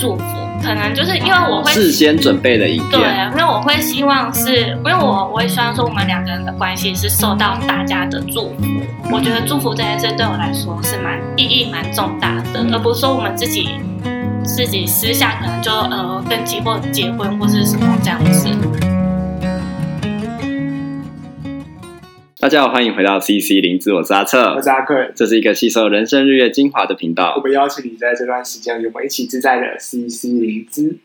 祝福，可能就是因为我会事先准备的一个，对，因为我会希望是，因为我我也希望说我们两个人的关系是受到大家的祝福。我觉得祝福这件事对我来说是蛮意义蛮重大的，而不是说我们自己自己私下可能就呃登记或结婚或是什么这样子。大家好，欢迎回到 CC 零资，我是阿策，我是阿坤，这是一个吸收人生日月精华的频道。我们邀请你在这段时间与我们一起自在的 CC 零资，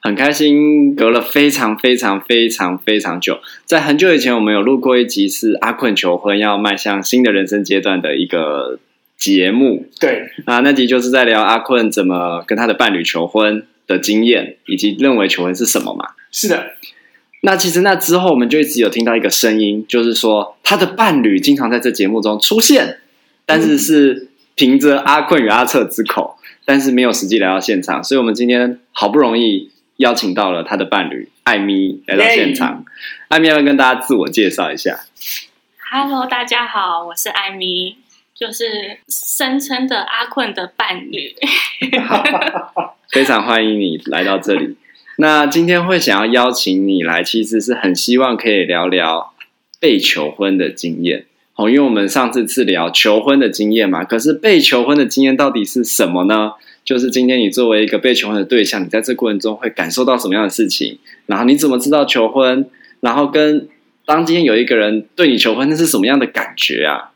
很开心，隔了非常非常非常非常久，在很久以前，我们有录过一集是阿坤求婚要迈向新的人生阶段的一个节目。对，啊，那集就是在聊阿坤怎么跟他的伴侣求婚的经验，以及认为求婚是什么嘛？是的。那其实那之后，我们就一直有听到一个声音，就是说他的伴侣经常在这节目中出现，但是是凭着阿困与阿策之口，但是没有实际来到现场。所以，我们今天好不容易邀请到了他的伴侣艾米来到现场。艾米要不要跟大家自我介绍一下？Hello，大家好，我是艾米，就是声称的阿困的伴侣。非常欢迎你来到这里。那今天会想要邀请你来，其实是很希望可以聊聊被求婚的经验哦，因为我们上次是聊求婚的经验嘛，可是被求婚的经验到底是什么呢？就是今天你作为一个被求婚的对象，你在这过程中会感受到什么样的事情？然后你怎么知道求婚？然后跟当今天有一个人对你求婚，那是什么样的感觉啊？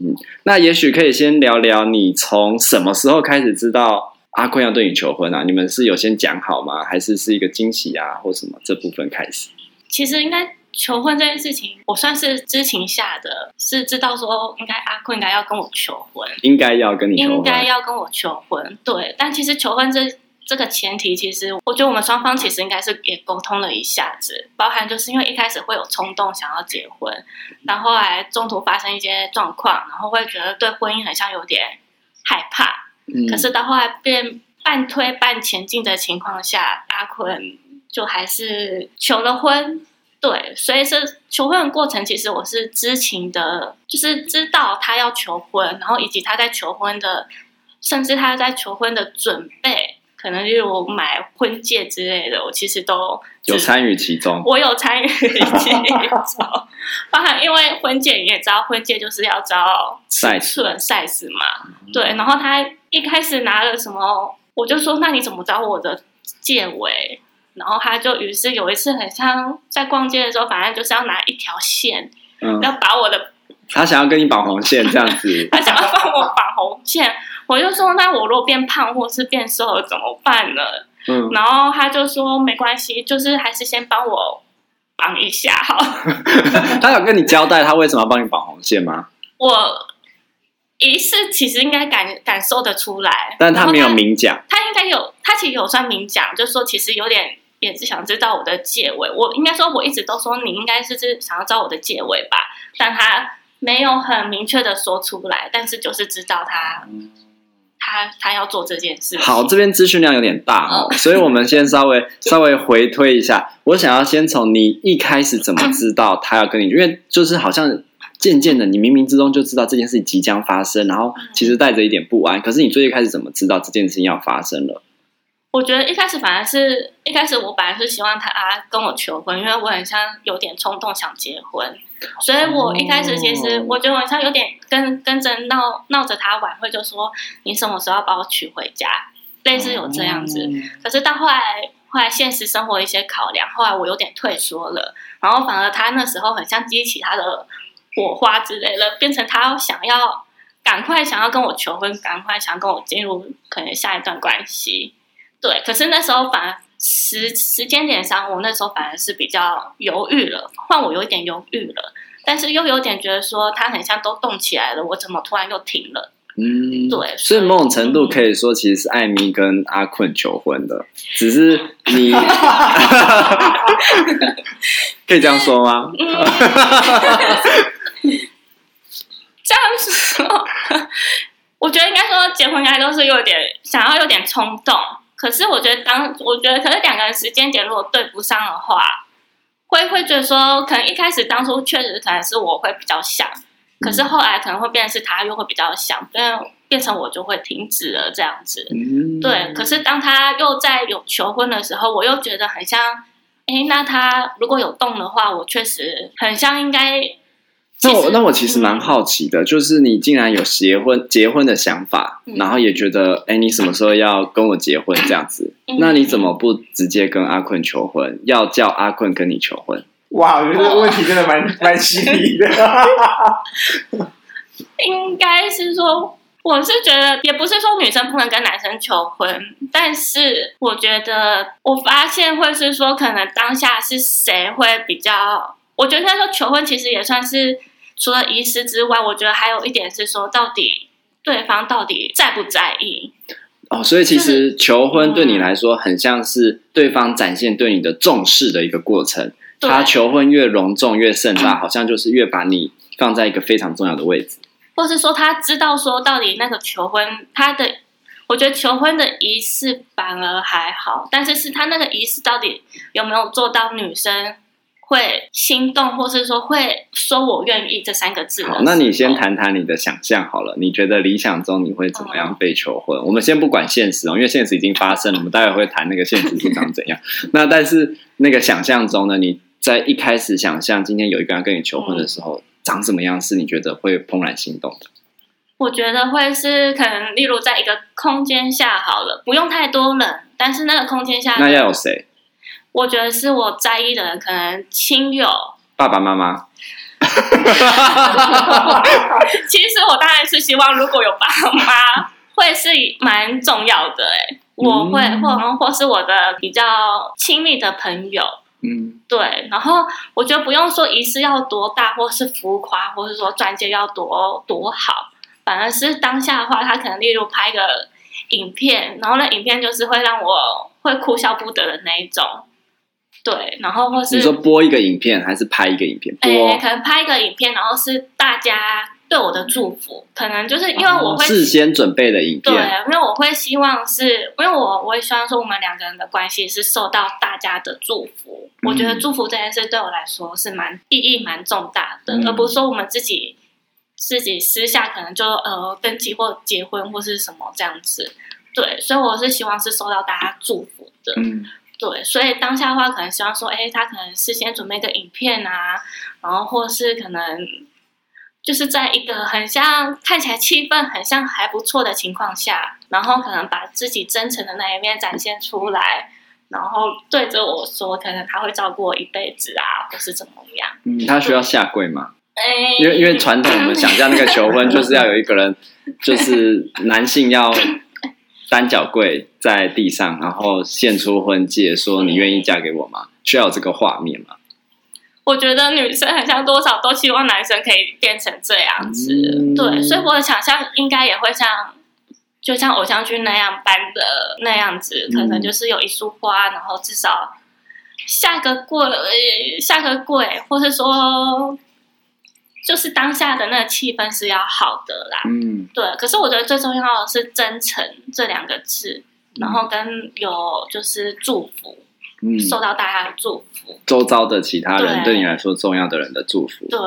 嗯，那也许可以先聊聊你从什么时候开始知道。阿坤要对你求婚啊？你们是有先讲好吗？还是是一个惊喜啊，或什么这部分开始？其实应该求婚这件事情，我算是知情下的，是知道说应该阿坤应该要跟我求婚，应该要跟你求婚，应该要跟我求婚。对，但其实求婚这这个前提，其实我觉得我们双方其实应该是也沟通了一下子，包含就是因为一开始会有冲动想要结婚，然后后来中途发生一些状况，然后会觉得对婚姻很像有点害怕。可是到后来变半推半前进的情况下，阿坤就还是求了婚。对，所以是求婚的过程，其实我是知情的，就是知道他要求婚，然后以及他在求婚的，甚至他在求婚的准备。可能就是我买婚戒之类的，我其实都有参与其中。我有参与其中，包含因为婚戒你也知道，婚戒就是要找尺寸 size 嘛。对，然后他一开始拿了什么，我就说那你怎么找我的戒围？然后他就于是有一次很像在逛街的时候，反正就是要拿一条线，嗯、要把我的。他想要跟你绑红线这样子，他想要帮我绑红线。我就说，那我如果变胖或是变瘦了怎么办呢？嗯，然后他就说没关系，就是还是先帮我绑一下好。他有跟你交代他为什么要帮你绑红线吗？我一是其实应该感感受得出来，但他没有明讲。他应该有，他其实有算明讲，就是说其实有点也是想知道我的戒尾。我应该说我一直都说你应该是是想要知道我的戒尾吧，但他没有很明确的说出来，但是就是知道他。嗯他他要做这件事。好，这边资讯量有点大哦，所以我们先稍微 稍微回推一下。我想要先从你一开始怎么知道他要跟你，因为就是好像渐渐的，你冥冥之中就知道这件事情即将发生，然后其实带着一点不安。可是你最一开始怎么知道这件事情要发生了？我觉得一开始反而是一开始我本来是希望他跟我求婚，因为我很像有点冲动想结婚。所以我一开始其实我觉得好像有点跟跟着闹闹着他晚会，就说你什么时候要把我娶回家，类似有这样子。可是到后来后来现实生活一些考量，后来我有点退缩了，然后反而他那时候很像激起他的火花之类的，变成他想要赶快想要跟我求婚，赶快想要跟我进入可能下一段关系。对，可是那时候反而。时时间点上，我那时候反而是比较犹豫了，换我有一点犹豫了，但是又有点觉得说他很像都动起来了，我怎么突然又停了？嗯，对，所以某种程度可以说，其实是艾米跟阿坤求婚的，只是你 可以这样说吗？嗯、这样说，我觉得应该说结婚应该都是有点想要有点冲动。可是我觉得当，我觉得可是两个人时间点如果对不上的话，会会觉得说，可能一开始当初确实可能是我会比较想，可是后来可能会变成是他又会比较想，因为变成我就会停止了这样子。嗯，对。可是当他又在有求婚的时候，我又觉得很像，哎，那他如果有动的话，我确实很像应该。那我那我其实蛮好奇的，嗯、就是你竟然有结婚结婚的想法，嗯、然后也觉得，哎，你什么时候要跟我结婚这样子？嗯、那你怎么不直接跟阿坤求婚，要叫阿坤跟你求婚？哇，我觉得这个问题真的蛮 蛮犀利的。应该是说，我是觉得，也不是说女生不能跟男生求婚，但是我觉得，我发现会是说，可能当下是谁会比较，我觉得他说求婚其实也算是。除了仪式之外，我觉得还有一点是说，到底对方到底在不在意？哦，所以其实求婚对你来说，很像是对方展现对你的重视的一个过程。他求婚越隆重越盛大，好像就是越把你放在一个非常重要的位置。或是说，他知道说到底那个求婚，他的我觉得求婚的仪式反而还好，但是是他那个仪式到底有没有做到女生？会心动，或是说会说“我愿意”这三个字。好，那你先谈谈你的想象好了。你觉得理想中你会怎么样被求婚？嗯、我们先不管现实哦，因为现实已经发生了。我们待会会谈那个现实是长怎样。那但是那个想象中呢？你在一开始想象今天有一个人跟你求婚的时候，嗯、长什么样？是你觉得会怦然心动的？我觉得会是可能，例如在一个空间下好了，不用太多人，但是那个空间下那要有谁？我觉得是我在意的人，可能亲友、爸爸妈妈。其实我当然是希望，如果有爸妈，会是蛮重要的。哎，我会，或或是我的比较亲密的朋友。嗯，对。然后我觉得不用说仪式要多大，或是浮夸，或是说钻戒要多多好，反而是当下的话，他可能例如拍个影片，然后那影片就是会让我会哭笑不得的那一种。对，然后或是你说播一个影片，还是拍一个影片？播，可能拍一个影片，然后是大家对我的祝福，可能就是因为我会、哦、事先准备的影片。对，因为我会希望是，因为我我也希望说我们两个人的关系是受到大家的祝福。嗯、我觉得祝福这件事对我来说是蛮意义蛮重大的，嗯、而不是说我们自己自己私下可能就呃登记或结婚或是什么这样子。对，所以我是希望是受到大家祝福的。嗯。对，所以当下的话，可能希望说，哎，他可能事先准备一个影片啊，然后或是可能就是在一个很像看起来气氛很像还不错的情况下，然后可能把自己真诚的那一面展现出来，然后对着我说，可能他会照顾我一辈子啊，或是怎么样？嗯，他需要下跪吗？哎，因为因为传统我们想象那个求婚就是要有一个人，就是男性要。单脚跪在地上，然后献出婚戒，说：“你愿意嫁给我吗？”需要有这个画面吗？我觉得女生很像多少都希望男生可以变成这样子，嗯、对，所以我的想象应该也会像，就像偶像剧那样般的那样子，可能就是有一束花，然后至少下个跪，下个跪，或是说。就是当下的那个气氛是要好的啦，嗯，对。可是我觉得最重要的是真诚这两个字，嗯、然后跟有就是祝福，嗯，受到大家的祝福，周遭的其他人对你来说重要的人的祝福，对，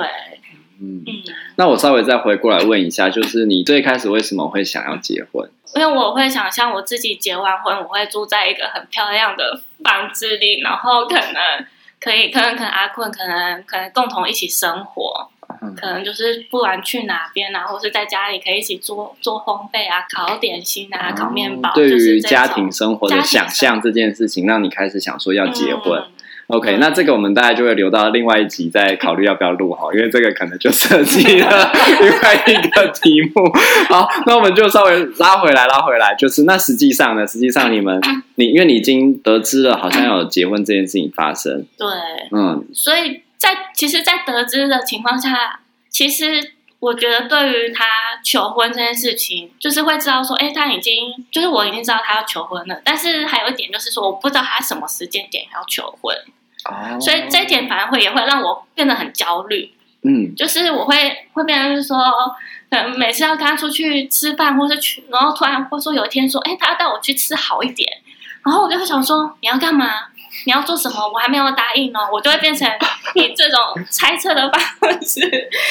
嗯。嗯，那我稍微再回过来问一下，就是你最开始为什么会想要结婚？因为我会想象我自己结完婚，我会住在一个很漂亮的房子里，然后可能可以，可能可能阿坤可能可能共同一起生活。可能就是不管去哪边啊，或是在家里可以一起做做烘焙啊，烤点心啊，烤面包。对于家庭生活的想象这件事情，让你开始想说要结婚。嗯、OK，那这个我们大概就会留到另外一集再考虑要不要录哈，因为这个可能就涉及了 另外一个题目。好，那我们就稍微拉回来，拉回来，就是那实际上呢，实际上你们 你因为你已经得知了好像有结婚这件事情发生，对，嗯，所以。在其实，在得知的情况下，其实我觉得对于他求婚这件事情，就是会知道说，哎，他已经就是我已经知道他要求婚了。但是还有一点就是说，我不知道他什么时间点要求婚，哦，所以这一点反而会也会让我变得很焦虑。嗯，就是我会会变成是说，可能每次要跟他出去吃饭，或是去，然后突然或说有一天说，哎，他要带我去吃好一点，然后我就会想说，你要干嘛？你要做什么？我还没有答应呢。”我就会变成 以这种猜测的方式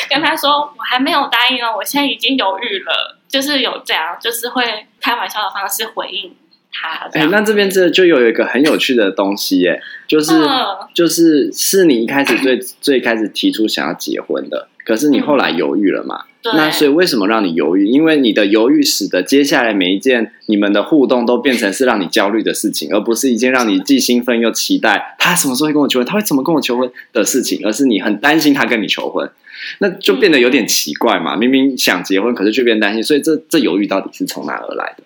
跟他说：“我还没有答应哦，我现在已经犹豫了。”就是有这样，就是会开玩笑的方式回应。哎、欸，那这边这就有一个很有趣的东西，耶，就是、嗯、就是是你一开始最最开始提出想要结婚的，可是你后来犹豫了嘛？对、嗯。那所以为什么让你犹豫？因为你的犹豫使得接下来每一件你们的互动都变成是让你焦虑的事情，而不是一件让你既兴奋又期待他什么时候会跟我求婚，他会怎么跟我求婚的事情，而是你很担心他跟你求婚，那就变得有点奇怪嘛。明明想结婚，可是却变担心，所以这这犹豫到底是从哪而来的？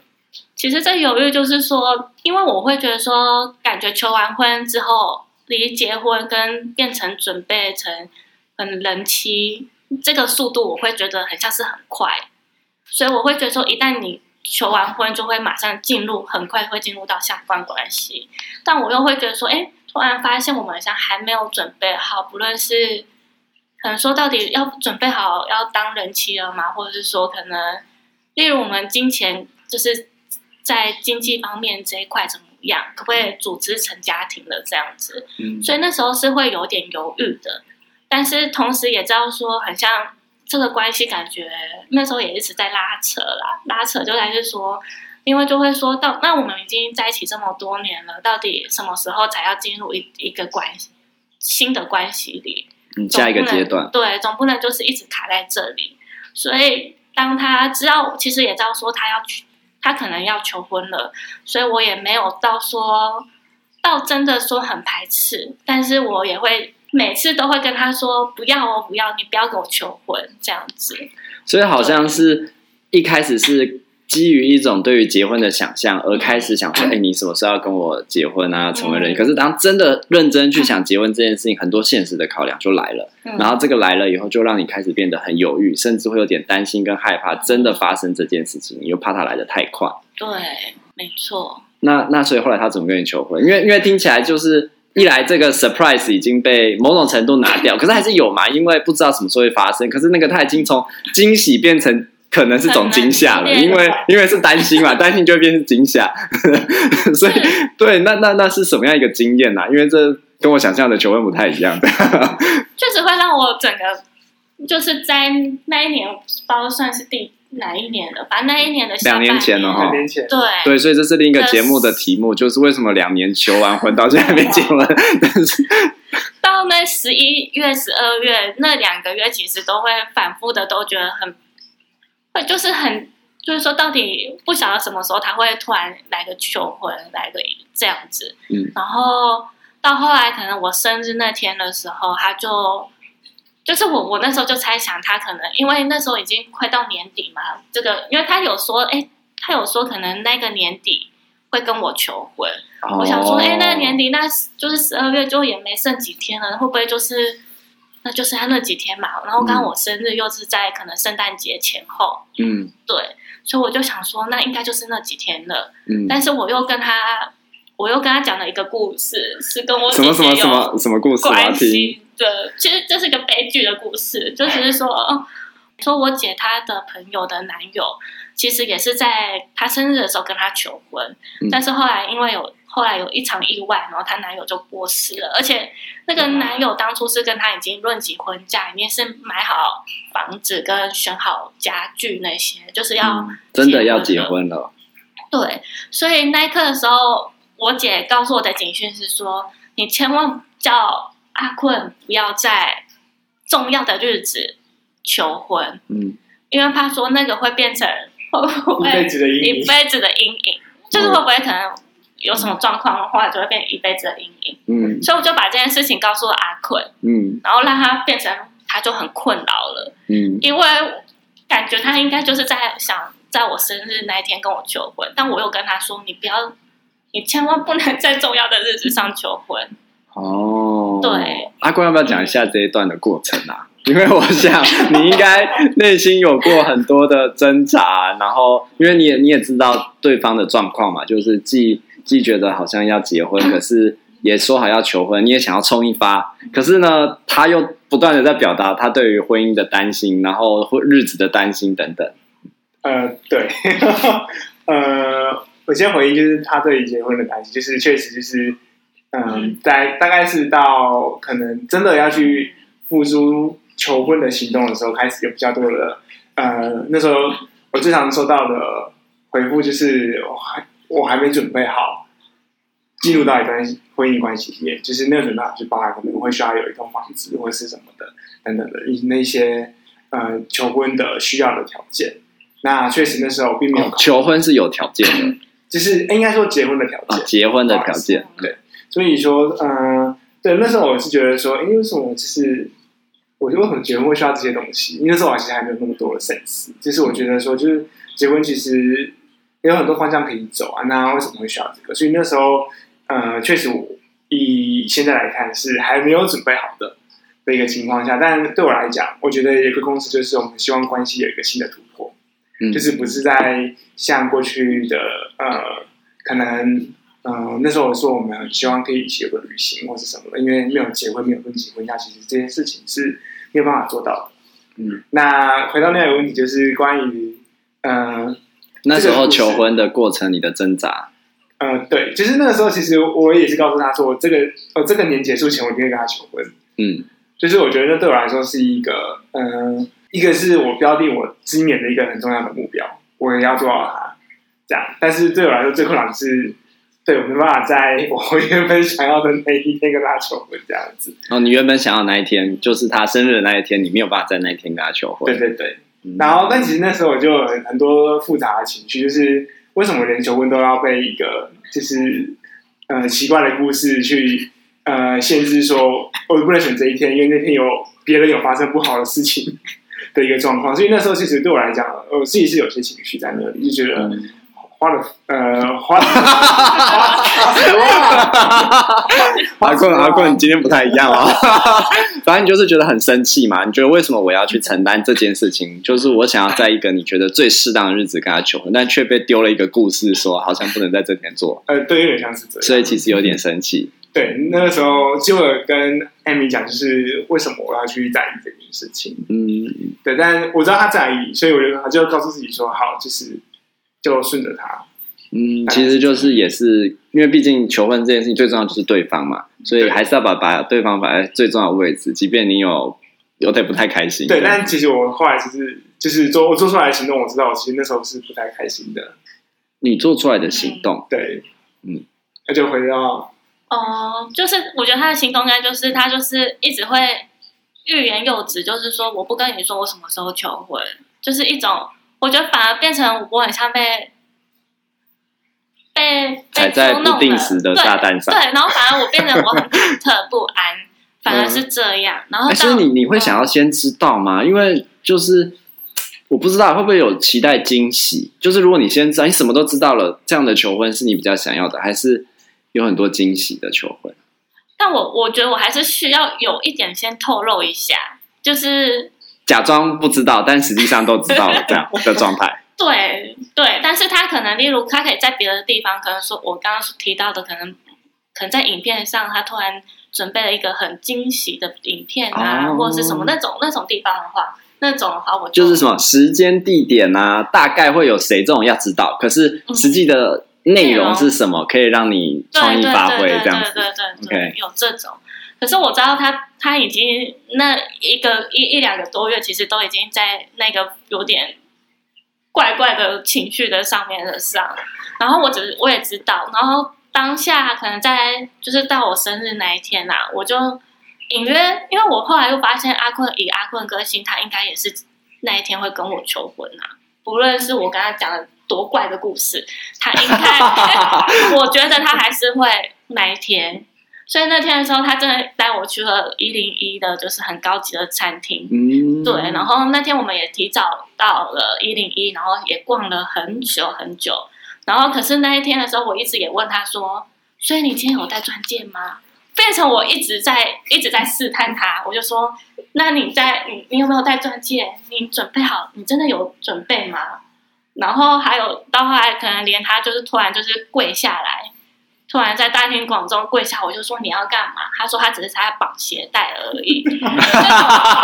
其实这犹豫就是说，因为我会觉得说，感觉求完婚之后，离结婚跟变成准备成很人妻这个速度，我会觉得很像是很快，所以我会觉得说，一旦你求完婚，就会马上进入，很快会进入到相关关系。但我又会觉得说，哎，突然发现我们好像还没有准备好，不论是可能说到底要准备好要当人妻了吗？或者是说，可能例如我们金钱就是。在经济方面这一块怎么样？可不可以组织成家庭的这样子？嗯，所以那时候是会有点犹豫的，但是同时也知道说，很像这个关系，感觉那时候也一直在拉扯啦，拉扯就还是说，因为就会说到，那我们已经在一起这么多年了，到底什么时候才要进入一一个关系新的关系里？嗯，下一个阶段，对，总不能就是一直卡在这里。所以当他知道，其实也知道说他要去。他可能要求婚了，所以我也没有到说到真的说很排斥，但是我也会每次都会跟他说不要哦，不要，你不要跟我求婚这样子。所以好像是一开始是基于一种对于结婚的想象而开始想说，哎、嗯，你什么时候要跟我结婚啊？成为人？嗯、可是当真的认真去想结婚这件事情，很多现实的考量就来了。嗯、然后这个来了以后，就让你开始变得很犹豫，甚至会有点担心跟害怕，真的发生这件事情，你又怕它来的太快。对，没错。那那所以后来他怎么跟你求婚？因为因为听起来就是一来这个 surprise 已经被某种程度拿掉，可是还是有嘛，因为不知道什么时候会发生。可是那个他已经从惊喜变成可能是种惊吓了，因为因为是担心嘛，担心就会变成惊吓。所以对，那那那是什么样一个经验呢、啊？因为这跟我想象的求婚不太一样的。确实会让我整个就是在那一年，包算是第。哪一年的？反正那一年的两年前了哈。两年前，对对，所以这是另一个节目的题目，就是为什么两年求完婚到现在还没结婚？但是 到那十一月、十二月那两个月，其实都会反复的，都觉得很会，就是很，就是说到底不晓得什么时候他会突然来个求婚，来个这样子。嗯，然后到后来，可能我生日那天的时候，他就。就是我，我那时候就猜想他可能，因为那时候已经快到年底嘛，这个，因为他有说，哎，他有说可能那个年底会跟我求婚。Oh. 我想说，哎，那个年底，那就是十二月就也没剩几天了，会不会就是，那就是他那几天嘛？然后刚刚我生日又是在可能圣诞节前后，嗯，对，所以我就想说，那应该就是那几天了。嗯，但是我又跟他，我又跟他讲了一个故事，是跟我什么什么什么什么故事关系？对，其实这是一个悲剧的故事，就只是说，说我姐她的朋友的男友，其实也是在她生日的时候跟她求婚，嗯、但是后来因为有后来有一场意外，然后她男友就过世了，而且那个男友当初是跟她已经论及婚嫁，已经是买好房子跟选好家具那些，就是要、嗯、真的要结婚了。对，所以那一刻的时候，我姐告诉我的警讯是说，你千万叫。阿坤，不要在重要的日子求婚，嗯，因为怕说那个会变成会不会一辈子的阴影，一辈子的阴影，就是会不会可能有什么状况的话，就会变成一辈子的阴影，嗯，所以我就把这件事情告诉了阿坤，嗯，然后让他变成他就很困扰了，嗯，因为感觉他应该就是在想在我生日那一天跟我求婚，但我又跟他说，你不要，你千万不能在重要的日子上求婚，哦。对，阿坤要不要讲一下这一段的过程啊？因为我想你应该内心有过很多的挣扎，然后因为你也你也知道对方的状况嘛，就是既既觉得好像要结婚，可是也说好要求婚，你也想要冲一发，可是呢，他又不断的在表达他对于婚姻的担心，然后日子的担心等等。呃，对，呃，我先回应就是他对于结婚的担心，就是确实就是。嗯，在大概是到可能真的要去付出求婚的行动的时候，开始有比较多的呃，那时候我最常收到的回复就是我还我还没准备好进入到一段婚姻关系里面，就是那个准备好就包含可能会需要有一栋房子或者是什么的等等的那些呃求婚的需要的条件。那确实那时候并没有、哦、求婚是有条件的，就是应该说结婚的条件，哦、结婚的条件对。所以说，嗯、对，那时候我是觉得说，因为什么？就是我觉得为什么结婚会需要这些东西？因为那时候我其实还没有那么多的 sense。就是我觉得说，就是结婚其实有很多方向可以走啊。那为什么会需要这个？所以那时候，呃，确实我以现在来看是还没有准备好的的一个情况下。但对我来讲，我觉得有一个公司就是我们希望关系有一个新的突破。嗯，就是不是在像过去的呃，可能嗯、呃，那时候我说我们希望可以一起有个旅行或是什么的，因为没有结婚，没有登记婚嫁，其实这件事情是没有办法做到的。嗯，那回到那个问题，就是关于嗯、呃，那时候求婚的过程，你的挣扎。呃，对，就是那个时候，其实我也是告诉他说，我这个呃，这个年结束前，我一定会跟他求婚。嗯，就是我觉得那对我来说是一个嗯。呃一个是我标定我今年的一个很重要的目标，我也要做到它，这样。但是对我来说最困难的是，对我没办法在我原本想要的那一天跟他求婚这样子。哦，你原本想要那一天就是他生日的那一天，你没有办法在那一天跟他求婚。对对对。嗯、然后，但其实那时候我就有很多复杂的情绪，就是为什么连求婚都要被一个就是呃奇怪的故事去呃限制说，说我不能选这一天，因为那天有别人有发生不好的事情。的一个状况，所以那时候其实对我来讲，我自己是有些情绪在那里，就觉得花了呃花了 阿棍阿棍，你今天不太一样啊，反正你就是觉得很生气嘛。你觉得为什么我要去承担这件事情？就是我想要在一个你觉得最适当的日子跟他求婚，但却被丢了一个故事，说好像不能在这天做。呃，对，有点像是这样，所以其实有点生气。对，那个时候就跟艾米讲，就是为什么我要去在意这件事情。嗯，对，但我知道他在意，所以我就他就告诉自己说，好，就是就顺着他。嗯，其实就是也是因为毕竟求婚这件事情最重要就是对方嘛，所以还是要把把对方摆在最重要的位置，即便你有有点不太开心。对，但其实我后来其实就是做我做出来的行动，我知道我其实那时候是不太开心的。你做出来的行动，对，嗯，那就回到。哦，就是我觉得他的行动应该就是他就是一直会欲言又止，就是说我不跟你说我什么时候求婚，就是一种我觉得反而变成我很像被被踩在不定时的炸弹上，对，然后反而我变成我很忐忑不安，反而是这样。然后，所以你你会想要先知道吗？嗯、因为就是我不知道会不会有期待惊喜，就是如果你先知道，你什么都知道了，这样的求婚是你比较想要的，还是？有很多惊喜的求婚，但我我觉得我还是需要有一点先透露一下，就是假装不知道，但实际上都知道了这样的状态。对对，但是他可能，例如他可以在别的地方，可能说我刚刚提到的，可能可能在影片上，他突然准备了一个很惊喜的影片啊，哦、或者是什么那种那种地方的话，那种的话我就，就是什么时间地点啊，大概会有谁这种要知道，可是实际的、嗯。内容是什么？可以让你创意发挥这样子。对对对有这种。可是我知道他他已经那一个一一两个多月，其实都已经在那个有点怪怪的情绪的上面的上。然后我只我也知道，然后当下可能在就是到我生日那一天啊，我就隐约，因为我后来又发现阿坤以阿坤个性，他应该也是那一天会跟我求婚啊。不论是我跟他讲的。多怪的故事，他应该，我觉得他还是会那一天。所以那天的时候，他真的带我去了一零一的，就是很高级的餐厅。嗯，对。然后那天我们也提早到了一零一，然后也逛了很久很久。然后可是那一天的时候，我一直也问他说：“所以你今天有戴钻戒吗？”变成我一直在一直在试探他。我就说：“那你在你你有没有戴钻戒？你准备好？你真的有准备吗？”然后还有到后来，可能连他就是突然就是跪下来，突然在大庭广众跪下，我就说你要干嘛？他说他只是在绑鞋带而已。那种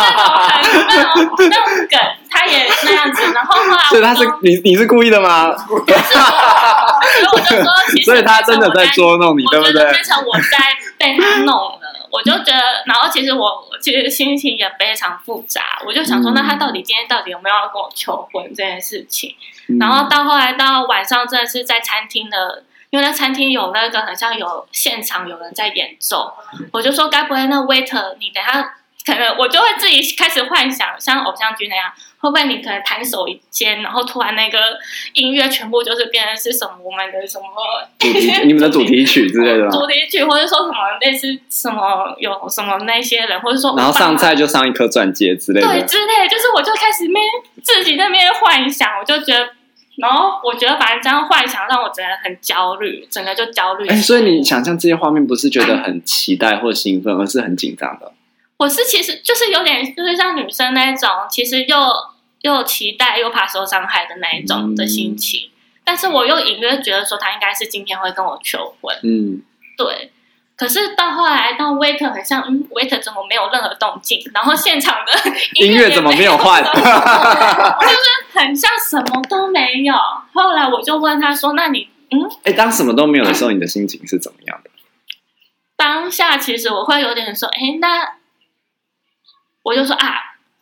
那种很那种那种梗，他也那样子。然后后来，所以他是你你是故意的吗？所以我就说，其实所以他真的在捉弄你，对不对？变成我在被他弄了，我就觉得，然后其实我其实心情也非常复杂，我就想说，那他到底今天到底有没有要跟我求婚这件事情？嗯、然后到后来到晚上，真的是在餐厅的，因为那餐厅有那个很像有现场有人在演奏，我就说，该不会那 waiter 你等下。可能我就会自己开始幻想，像偶像剧那样，会不会你可能抬手一肩，然后突然那个音乐全部就是变成是什么我们的什么主题，你们的主题曲之类的，主题曲，或者说什么类似什么有什么那些人，或者说然后上菜就上一颗钻戒之类的，对，之类，就是我就开始面自己那边幻想，我就觉得，然后我觉得反正这样幻想让我真的很焦虑，整个就焦虑。哎，所以你想象这些画面不是觉得很期待或兴奋，而是很紧张的。我是其实就是有点，就是像女生那一种，其实又又期待又怕受伤害的那一种的心情，嗯、但是我又隐约觉得说他应该是今天会跟我求婚，嗯，对。可是到后来到 waiter 很像，嗯，waiter 怎么没有任何动静？然后现场的 音乐怎么没有换？就是很像什么都没有。后来我就问他说：“那你，嗯，哎，当什么都没有的时候，你的心情是怎么样的？”当下其实我会有点说：“哎，那。”我就说啊，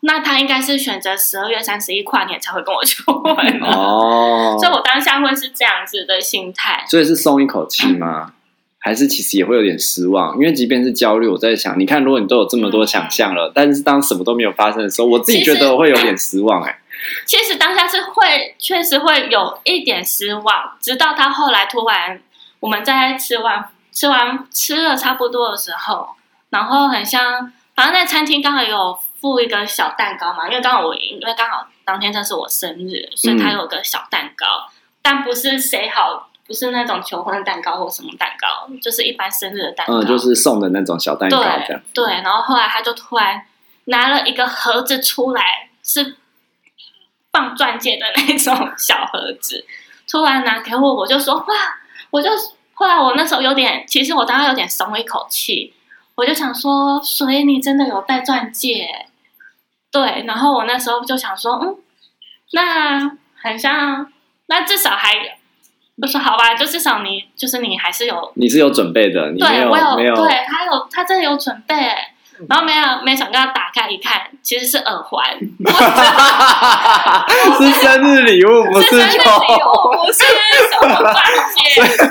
那他应该是选择十二月三十一跨年才会跟我求婚哦，所以我当下会是这样子的心态。所以是松一口气吗？嗯、还是其实也会有点失望？因为即便是焦虑，我在想，你看，如果你都有这么多想象了，嗯、但是当什么都没有发生的时候，我自己觉得我会有点失望、欸。哎，其实当下是会确实会有一点失望，直到他后来突然我们在吃完吃完吃了差不多的时候，然后很像。反正在餐厅刚好有附一个小蛋糕嘛，因为刚好我因为刚好当天正是我生日，所以他有个小蛋糕，嗯、但不是谁好，不是那种求婚的蛋糕或什么蛋糕，就是一般生日的蛋糕，嗯，就是送的那种小蛋糕这样。对，对，然后后来他就突然拿了一个盒子出来，是放钻戒的那种小盒子，突然拿给我，我就说哇，我就后来我那时候有点，其实我当时有点松一口气。我就想说，所以你真的有戴钻戒？对，然后我那时候就想说，嗯，那很像，那至少还不是好吧？就至少你就是你还是有，你是有准备的，你没有，对，我有，没有，对，他有，他真的有准备。然后没有，没想到打开一看，其实是耳环，是生日礼物，不是生日礼物，不是什么钻戒。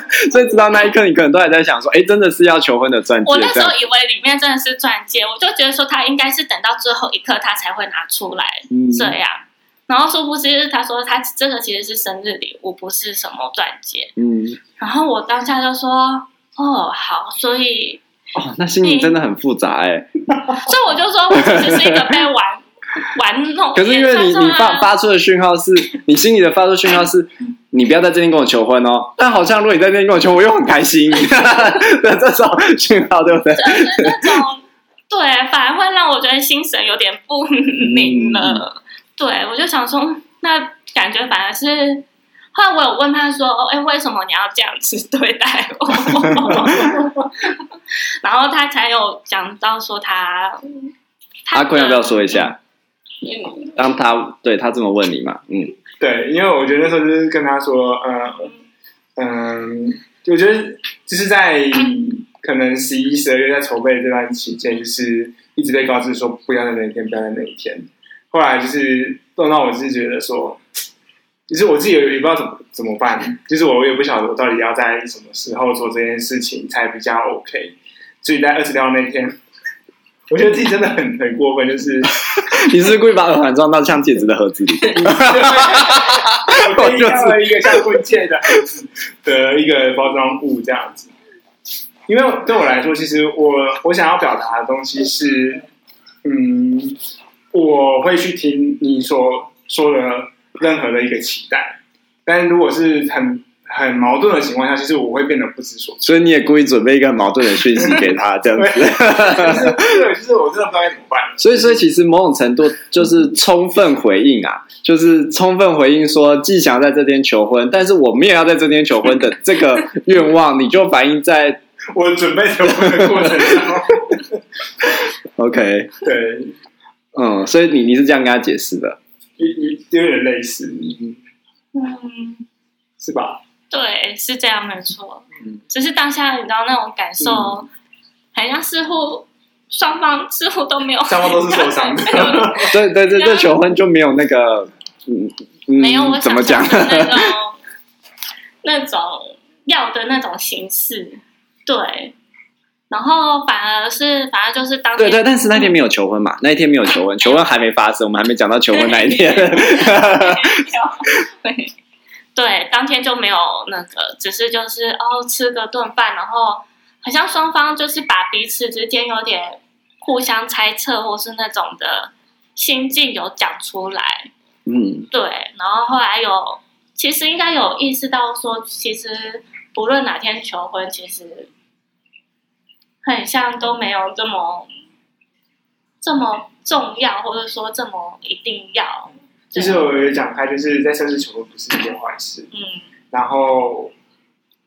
所以直到那一刻，你可能都还在想说，哎，真的是要求婚的钻戒。我那时候以为里面真的是钻戒，我就觉得说他应该是等到最后一刻他才会拿出来，嗯、这样。然后殊不知他说他这个其实是生日礼物，不是什么钻戒。嗯。然后我当下就说，哦，好，所以。哦，那心里真的很复杂哎，所以我就说，我其实是一个被玩玩弄。可是因为你你发发出的讯号是，你心里的发出讯号是，你不要在这边跟我求婚哦。但好像如果你在这边跟我求婚，我又很开心 的这种讯号，对不对？就是这种，对，反而会让我觉得心神有点不宁了。嗯、对，我就想说，那感觉反而是。后来我有问他说：“哎，为什么你要这样子对待我？” 然后他才有讲到说他，他阿坤要不要说一下？嗯，当他对他这么问你嘛，嗯，对，因为我觉得那时候就是跟他说，嗯嗯，我觉得就是在可能十一、十二月在筹备这段期间，就是一直被告知说不要在那一天，不要在那一天。后来就是弄到我是觉得说。其实我自己也也不知道怎么怎么办，就是我也不晓得我到底要在什么时候做这件事情才比较 OK。所以在二十六号那天，我觉得自己真的很很过分，就是 你是不是故意把耳环装到像戒指的盒子里，我就做了一个像婚戒的盒子的一个包装物这样子。因为对我来说，其实我我想要表达的东西是，嗯，我会去听你所说的。任何的一个期待，但如果是很很矛盾的情况下，其实我会变得不知所措。所以你也故意准备一个矛盾的讯息给他，这样子。对，就是我真的不知道该怎么办。所以，所以其实某种程度就是充分回应啊，就是充分回应说，既想在这天求婚，但是我们也要在这天求婚的这个愿望，你就反映在我准备求婚的过程中。OK，对，嗯，所以你你是这样跟他解释的。有有有点类似，嗯，是吧？对，是这样没错。嗯，只是当下你知道那种感受，嗯好像似乎双方似乎都没有，双方都是受伤的。对对 对，这求婚就没有那个，嗯嗯，没有我怎么讲那种 那种要的那种形式，对。然后反而是，反而就是当天对对，但是那天没有求婚嘛，那一天没有求婚，求婚还没发生，我们还没讲到求婚那一天。对，对，当天就没有那个，只是就是哦，吃个顿饭，然后好像双方就是把彼此之间有点互相猜测，或是那种的心境有讲出来。嗯，对，然后后来有，其实应该有意识到说，其实不论哪天求婚，其实。很像都没有这么这么重要，或者说这么一定要。其实我有讲开，就是在正式求婚不是一件坏事。嗯。然后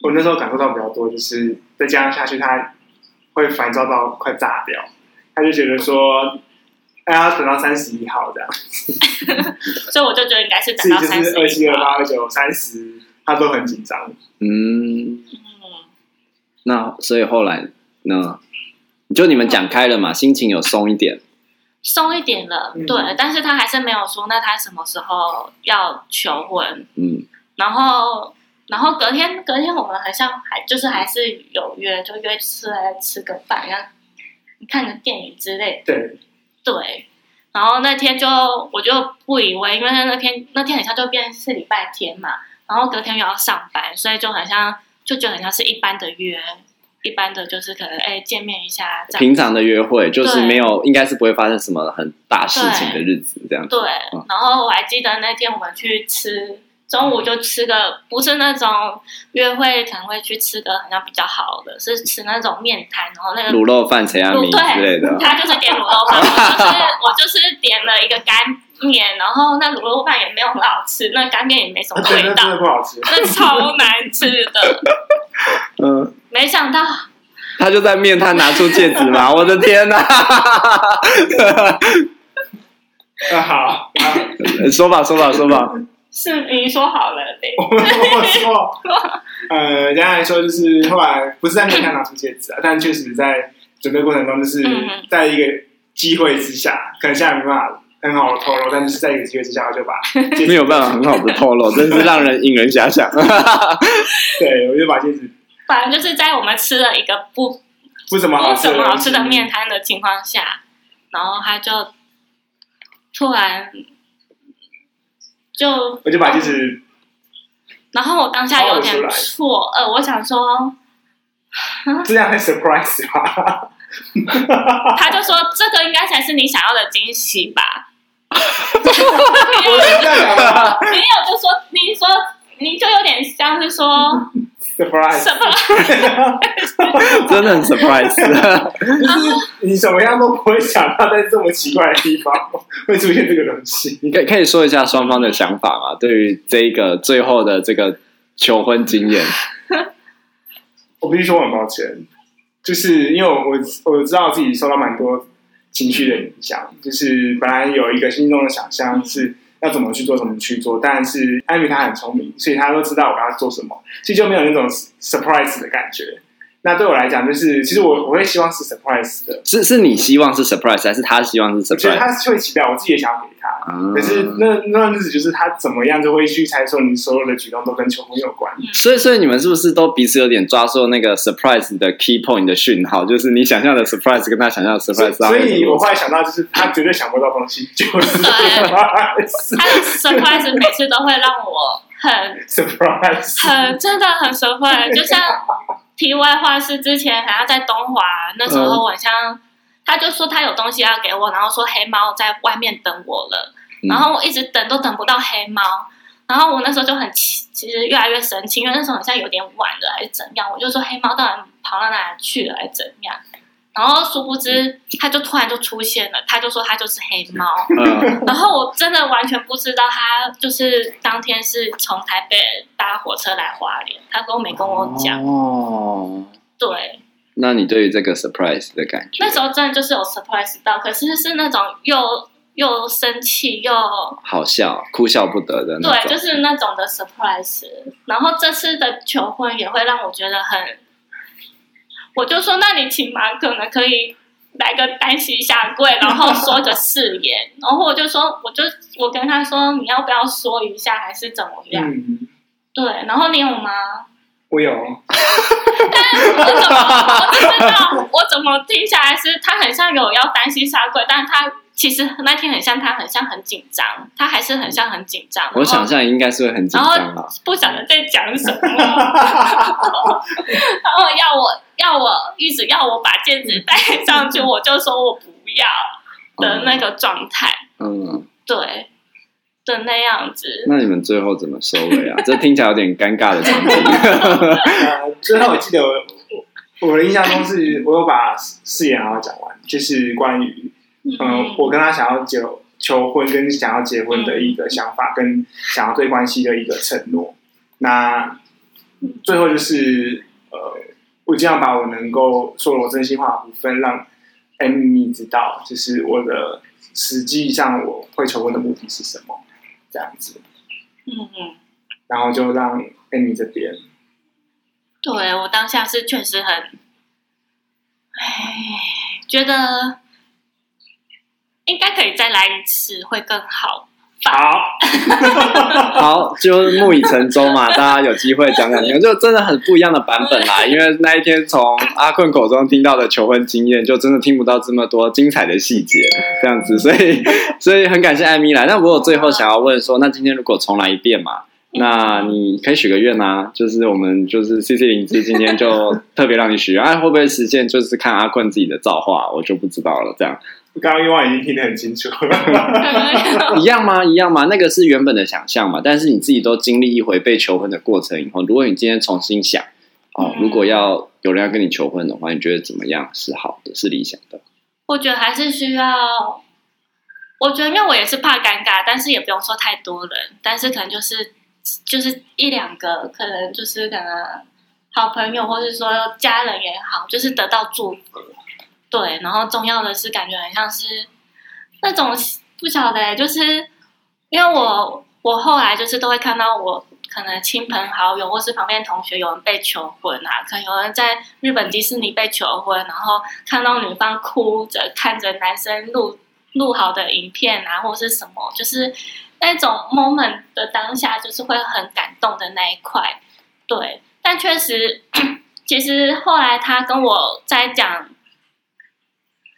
我那时候感受到比较多，就是再加上下去，他会烦躁到快炸掉。他就觉得说，哎要，等到三十一号这样。所以我就觉得应该是等到三十一号。二七、二八、二九、三十，他都很紧张。嗯。嗯。那所以后来。那就你们讲开了嘛，心情有松一点，松一点了，对，嗯、但是他还是没有说，那他什么时候要求婚？嗯，然后，然后隔天，隔天我们好像还就是还是有约，就约出来吃个饭，然后看个电影之类的。对，对，然后那天就我就不以为，因为那天那天好像就变是礼拜天嘛，然后隔天又要上班，所以就好像就觉得很像是一般的约。一般的就是可能哎见面一下，平常的约会就是没有，应该是不会发生什么很大事情的日子这样子。对，然后我还记得那天我们去吃中午就吃个不是那种约会可能会去吃个好像比较好的，是吃那种面摊，然后那个卤肉饭、陈亚明之类的。他就是点卤肉饭，我就是我就是点了一个干面，然后那卤肉饭也没有很好吃，那干面也没什么味道，那不好吃，那超难吃的。嗯。没想到，他就在面摊拿出戒指嘛！我的天哪！那好，说吧，说吧，说吧。是你说好了对。我说，呃，简单来说就是后来不是在面摊拿出戒指啊，但确实在准备过程中，就是在一个机会之下，可能现在没办法很好的透露，但是在一个机会之下，我就把 没有办法很好的透露，真是让人引人遐想。对，我就把戒指。反正就是在我们吃了一个不不怎么好吃不怎么好吃的面摊的情况下，然后他就突然就我就把戒指，然后我当下有点错愕，我想说这样很 surprise 吧？他就说这个应该才是你想要的惊喜吧？我这样讲没有，就说你说你就有点像是说。surprise，真的很 surprise，就是 你怎么样都不会想到在这么奇怪的地方会出现这个东西。你可以可以说一下双方的想法吗？对于这一个最后的这个求婚经验，我必须说我很抱歉，就是因为我我知道自己收到蛮多情绪的影响，就是本来有一个心中的想象是。要怎么去做，怎么去做？但是艾米她很聪明，所以她都知道我要做什么，所以就没有那种 surprise 的感觉。那对我来讲，就是其实我我会希望是 surprise 的，是是你希望是 surprise，还是他希望是 surprise？我觉得他是会期待，我自己也想要给他。嗯、可是那那段日子就是他怎么样就会去猜测你所有的举动都跟求婚有关。所以所以你们是不是都彼此有点抓住那个 surprise 的 key point 的讯号？就是你想象的 surprise 跟他想象的 surprise。所以我后来想到，就是他绝对想不到东西，就是 surprise。他的 surprise 每次都会让我很 surprise，很真的很 surprise，就像。题外话是，之前好像在东华那时候，晚上、嗯、他就说他有东西要给我，然后说黑猫在外面等我了，嗯、然后我一直等都等不到黑猫，然后我那时候就很其实越来越生气，因为那时候好像有点晚了还是怎样，我就说黑猫到底跑到哪里去了还是怎样？然后殊不知，他就突然就出现了，他就说他就是黑猫。嗯、然后我真的完全不知道他就是当天是从台北搭火车来花莲，他都没跟我讲。哦，对。那你对于这个 surprise 的感觉？那时候真的就是有 surprise 到，可是是那种又又生气又好笑，哭笑不得的那种。对，就是那种的 surprise。然后这次的求婚也会让我觉得很，我就说，那你起码可能可以来个单膝下跪，然后 说个誓言。然后我就说，我就我跟他说，你要不要说一下，还是怎么样？嗯，对。然后你有吗？我有。但是我怎么我不知道？我怎么听下来是他很像有要单膝下跪，但是他。其实那天很像他，很像很紧张，他还是很像很紧张。我想象应该是会很紧张吧，不晓得在讲什么，然后要我要我一直要我把戒指戴上去，我就说我不要的那个状态。嗯，对的那样子。那你们最后怎么收尾啊？这听起来有点尴尬的场景。呃，最后我记得我我的印象中是我有把誓言好好讲完，就是关于。嗯、呃，我跟他想要求求婚，跟想要结婚的一个想法，跟想要对关系的一个承诺。那最后就是呃，我尽量把我能够说我真心话的部分，让 Amy 知道，就是我的实际上我会求婚的目的是什么，这样子。嗯嗯。然后就让 Amy 这边。对，我当下是确实很，哎，觉得。应该可以再来一次，会更好。好，好，就木已成舟嘛。大家有机会讲讲，就真的很不一样的版本啦。因为那一天从阿坤口中听到的求婚经验，就真的听不到这么多精彩的细节，这样子。所以，所以很感谢艾米来。那我最后想要问说，那今天如果重来一遍嘛，那你可以许个愿啊，就是我们就是 CC 灵芝今天就特别让你许愿，哎、啊，会不会实现？就是看阿坤自己的造化，我就不知道了。这样。刚刚愿望已经听得很清楚了，一样吗？一样吗？那个是原本的想象嘛，但是你自己都经历一回被求婚的过程以后，如果你今天重新想，哦，如果要有人要跟你求婚的话，你觉得怎么样是好的，是理想的？我觉得还是需要，我觉得因为我也是怕尴尬，但是也不用说太多人，但是可能就是就是一两个，可能就是可能好朋友，或是说家人也好，就是得到祝福。对，然后重要的是感觉很像是那种不晓得，就是因为我我后来就是都会看到我可能亲朋好友或是旁边同学有人被求婚啊，可能有人在日本迪士尼被求婚，然后看到女方哭着看着男生录录好的影片啊，或是什么，就是那种 moment 的当下，就是会很感动的那一块。对，但确实，其实后来他跟我在讲。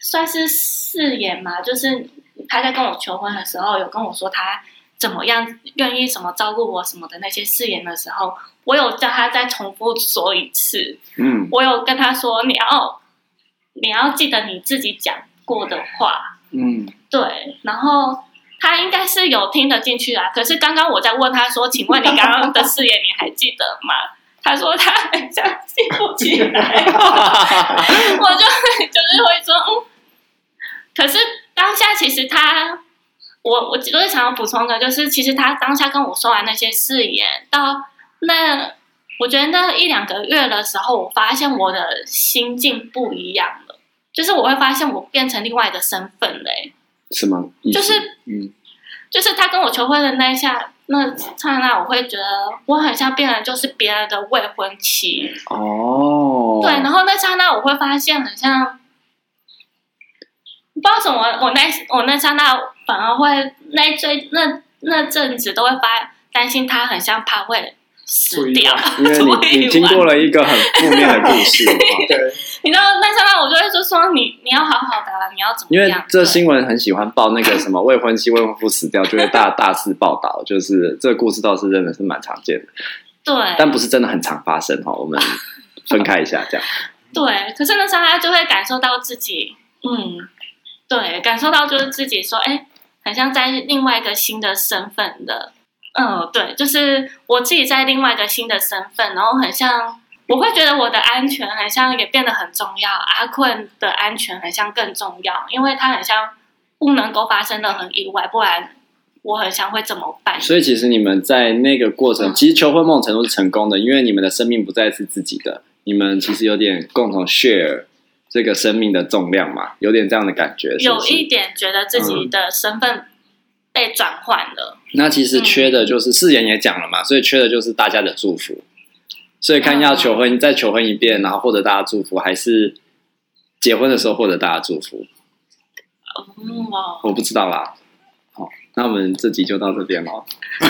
算是誓言嘛，就是他在跟我求婚的时候，有跟我说他怎么样愿意什么照顾我什么的那些誓言的时候，我有叫他再重复说一次。嗯，我有跟他说，你要你要记得你自己讲过的话。嗯，对。然后他应该是有听得进去啊。可是刚刚我在问他说，请问你刚刚的誓言你还记得吗？他说他很像记不起来。我就 就是会说嗯。可是当下其实他，我我就是想要补充的，就是其实他当下跟我说完那些誓言，到那我觉得那一两个月的时候，我发现我的心境不一样了，就是我会发现我变成另外一个身份嘞。是吗？就是嗯，就是他跟我求婚的那一下那刹那，我会觉得我很像变成就是别人的未婚妻哦。对，然后那刹那我会发现很像。不知道怎么，我那我那刹那反而会那最那那阵子都会发担心他很像怕会死掉，因为你 你经过了一个很负面的故事，对，你知道那刹那我就会说说你你要好好的，你要怎么样？因为这新闻很喜欢报那个什么未婚妻未婚夫死掉，就会大大肆报道，就是这个故事倒是真的是蛮常见的，对，但不是真的很常发生哈，我们分开一下这样，对，可是那刹那就会感受到自己嗯。对，感受到就是自己说，哎，很像在另外一个新的身份的，嗯，对，就是我自己在另外一个新的身份，然后很像，我会觉得我的安全很像也变得很重要，阿坤的安全很像更重要，因为他很像不能够发生任何意外，不然我很像会怎么办？所以其实你们在那个过程，嗯、其实求婚某种程度是成功的，因为你们的生命不再是自己的，你们其实有点共同 share。这个生命的重量嘛，有点这样的感觉是是？有一点觉得自己的身份被转换了。嗯、那其实缺的就是誓言也讲了嘛，所以缺的就是大家的祝福。所以看要求婚，再求婚一遍，然后获得大家祝福，还是结婚的时候获得大家祝福？嗯，我不知道啦。好，那我们这集就到这边喽。